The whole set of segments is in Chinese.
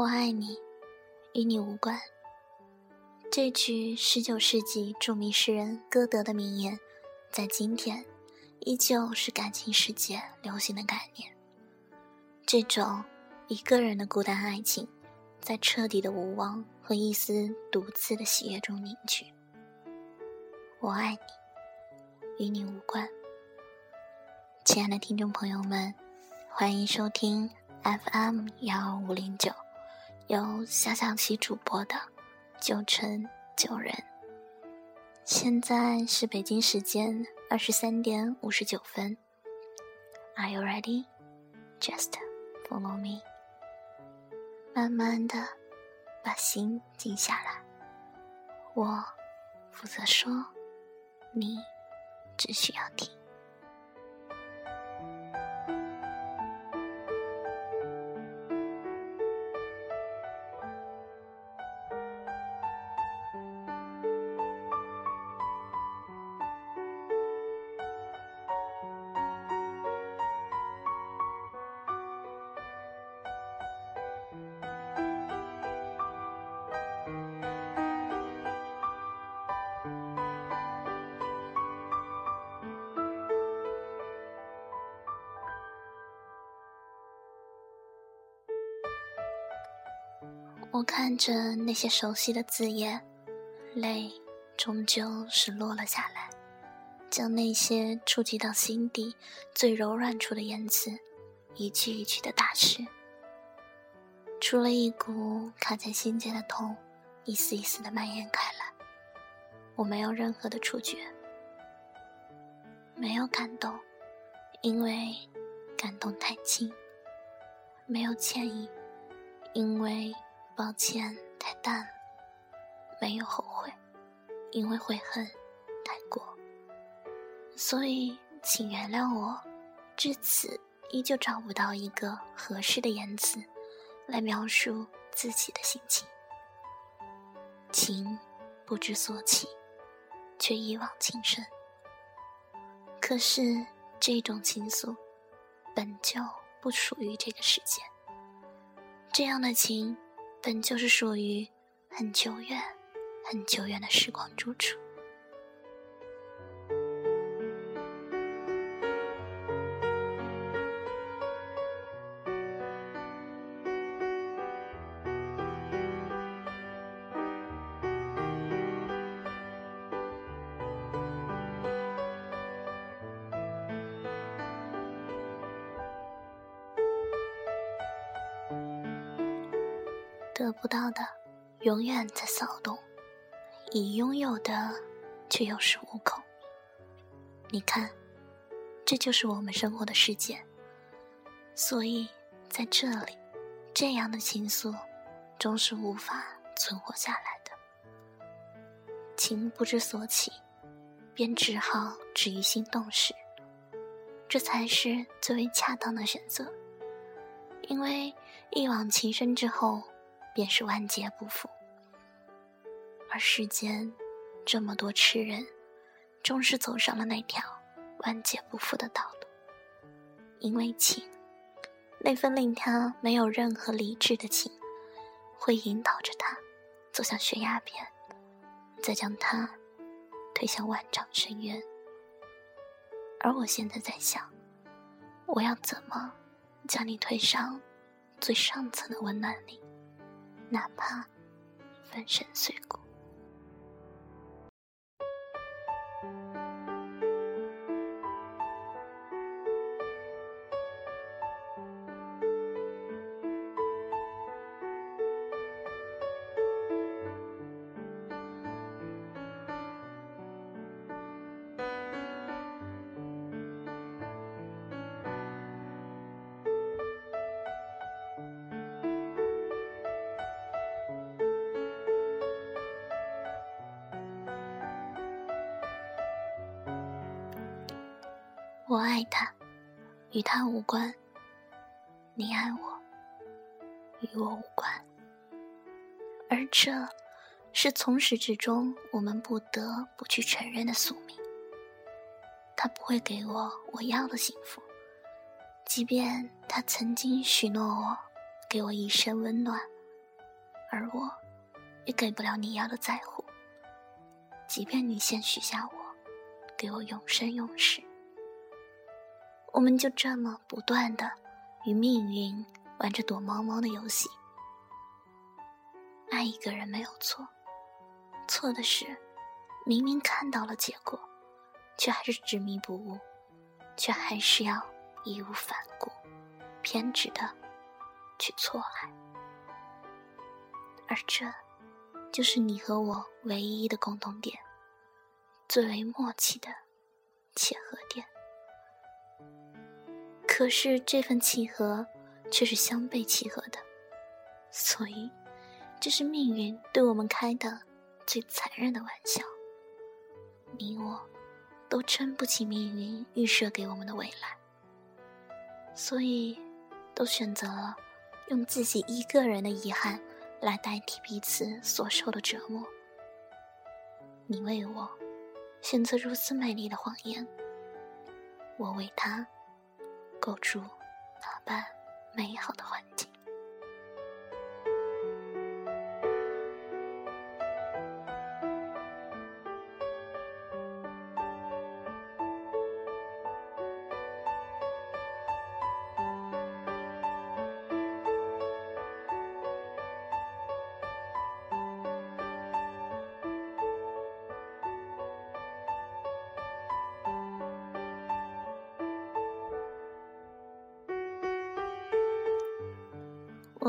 我爱你，与你无关。这句十九世纪著名诗人歌德的名言，在今天依旧是感情世界流行的概念。这种一个人的孤单爱情，在彻底的无望和一丝独自的喜悦中凝聚。我爱你，与你无关。亲爱的听众朋友们，欢迎收听 FM 幺五零九，由小小琪主播的九成九人。现在是北京时间二十三点五十九分。Are you ready? Just follow me。慢慢的把心静下来，我负责说，你只需要听。我看着那些熟悉的字眼，泪终究是落了下来，将那些触及到心底最柔软处的言辞，一句一句的打湿。除了一股卡在心间的痛，一丝一丝的蔓延开来。我没有任何的触觉，没有感动，因为感动太轻；没有歉意，因为。抱歉，太淡了。没有后悔，因为悔恨太过。所以，请原谅我，至此依旧找不到一个合适的言辞来描述自己的心情。情不知所起，却一往情深。可是，这种情愫本就不属于这个世界。这样的情。本就是属于很久远、很久远的时光住处。得不到的，永远在骚动；已拥有的，却有恃无恐。你看，这就是我们生活的世界。所以，在这里，这样的情愫，终是无法存活下来的。情不知所起，便只好止于心动时。这才是最为恰当的选择，因为一往情深之后。便是万劫不复，而世间这么多痴人，终是走上了那条万劫不复的道路。因为情，那份令他没有任何理智的情，会引导着他走向悬崖边，再将他推向万丈深渊。而我现在在想，我要怎么将你推上最上层的温暖里？哪怕粉身碎骨。我爱他，与他无关；你爱我，与我无关。而这，是从始至终我们不得不去承认的宿命。他不会给我我要的幸福，即便他曾经许诺我，给我一生温暖，而我，也给不了你要的在乎。即便你先许下我，给我永生永世，我们就这么不断的与命运玩着躲猫猫的游戏。爱一个人没有错，错的是，明明看到了结果，却还是执迷不悟，却还是要义无反顾、偏执的去错爱。而这，就是你和我唯一的共同点，最为默契的契合点。可是这份契合，却是相悖契合的，所以。这是命运对我们开的最残忍的玩笑。你我，都撑不起命运预设给我们的未来，所以，都选择了用自己一个人的遗憾来代替彼此所受的折磨。你为我选择如此美丽的谎言，我为他构筑那般美好的环境。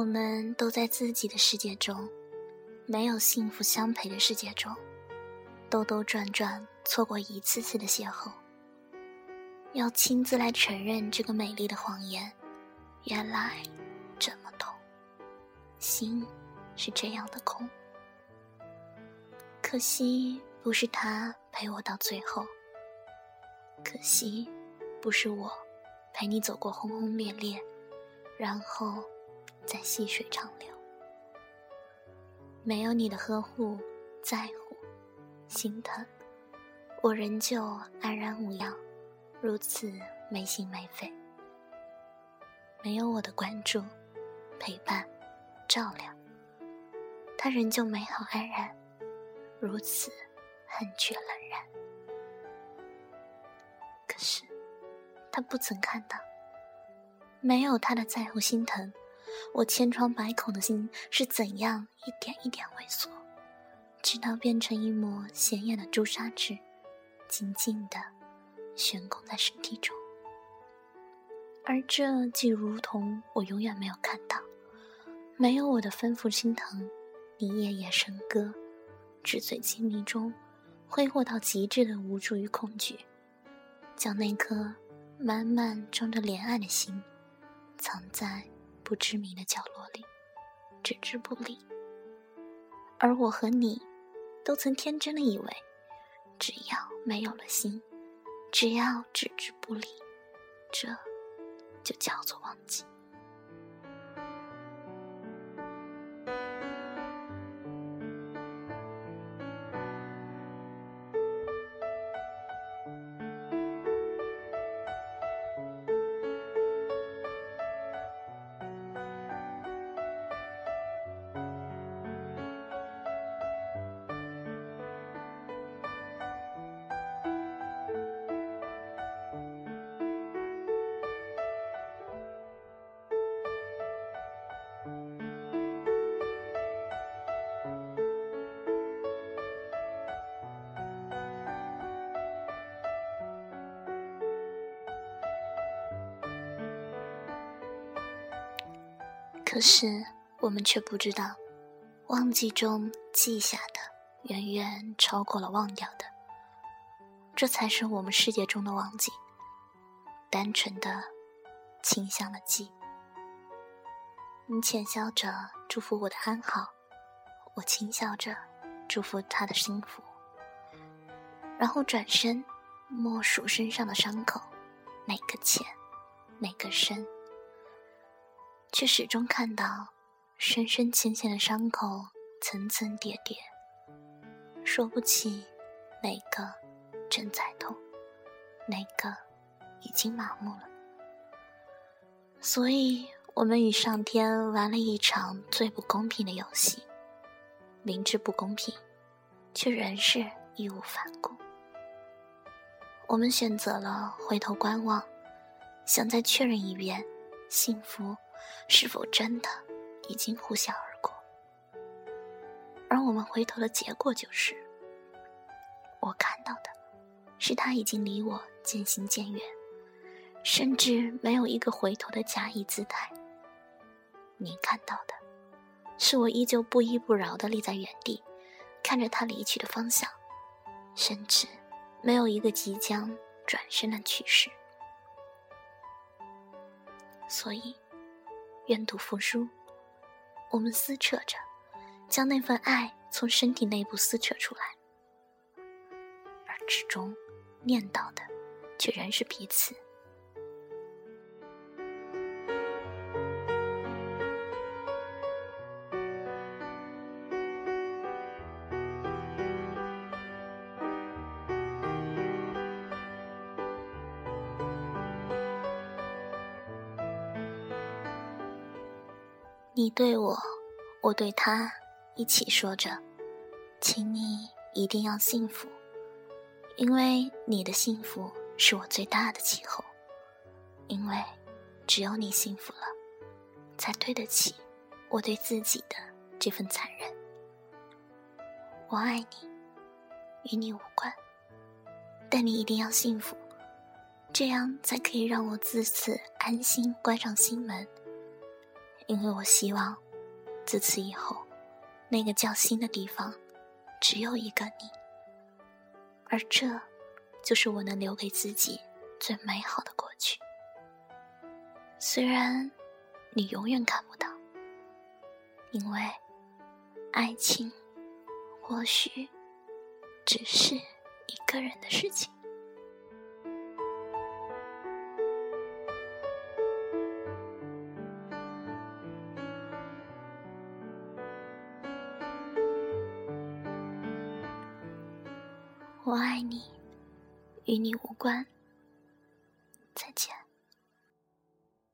我们都在自己的世界中，没有幸福相陪的世界中，兜兜转转，错过一次次的邂逅。要亲自来承认这个美丽的谎言，原来这么痛，心是这样的空。可惜不是他陪我到最后，可惜不是我陪你走过轰轰烈烈，然后。在细水长流，没有你的呵护、在乎、心疼，我仍旧安然无恙，如此没心没肺。没有我的关注、陪伴、照料，他仍旧美好安然，如此恨却冷然。可是，他不曾看到，没有他的在乎、心疼。我千疮百孔的心是怎样一点一点萎缩，直到变成一抹显眼的朱砂痣，静静的悬空在身体中。而这既如同我永远没有看到，没有我的吩咐心疼，你夜夜笙歌，纸醉金迷中挥霍到极致的无助与恐惧，将那颗满满装着怜爱的心藏在。不知名的角落里，置之不理。而我和你，都曾天真的以为，只要没有了心，只要置之不理，这就叫做忘记。可是我们却不知道，忘记中记下的远远超过了忘掉的。这才是我们世界中的忘记，单纯的倾向了记。你浅笑着祝福我的安好，我轻笑着祝福他的幸福，然后转身默数身上的伤口，哪个浅，哪个深。却始终看到深深浅浅的伤口层层叠叠，说不起哪个正在痛，哪个已经麻木了。所以，我们与上天玩了一场最不公平的游戏。明知不公平，却仍是义无反顾。我们选择了回头观望，想再确认一遍，幸福是否真的已经呼啸而过。而我们回头的结果就是，我看到的是他已经离我渐行渐远，甚至没有一个回头的假意姿态。你看到的，是我依旧不依不饶地立在原地，看着他离去的方向，甚至没有一个即将转身的趋势。所以，愿赌服输，我们撕扯着，将那份爱从身体内部撕扯出来，而之中念叨的，却仍是彼此。你对我，我对他，一起说着：“请你一定要幸福，因为你的幸福是我最大的气候。因为只有你幸福了，才对得起我对自己的这份残忍。我爱你，与你无关，但你一定要幸福，这样才可以让我自此安心关上心门。”因为我希望，自此以后，那个叫心的地方，只有一个你，而这，就是我能留给自己最美好的过去。虽然，你永远看不到，因为，爱情，或许，只是一个人的事情。关。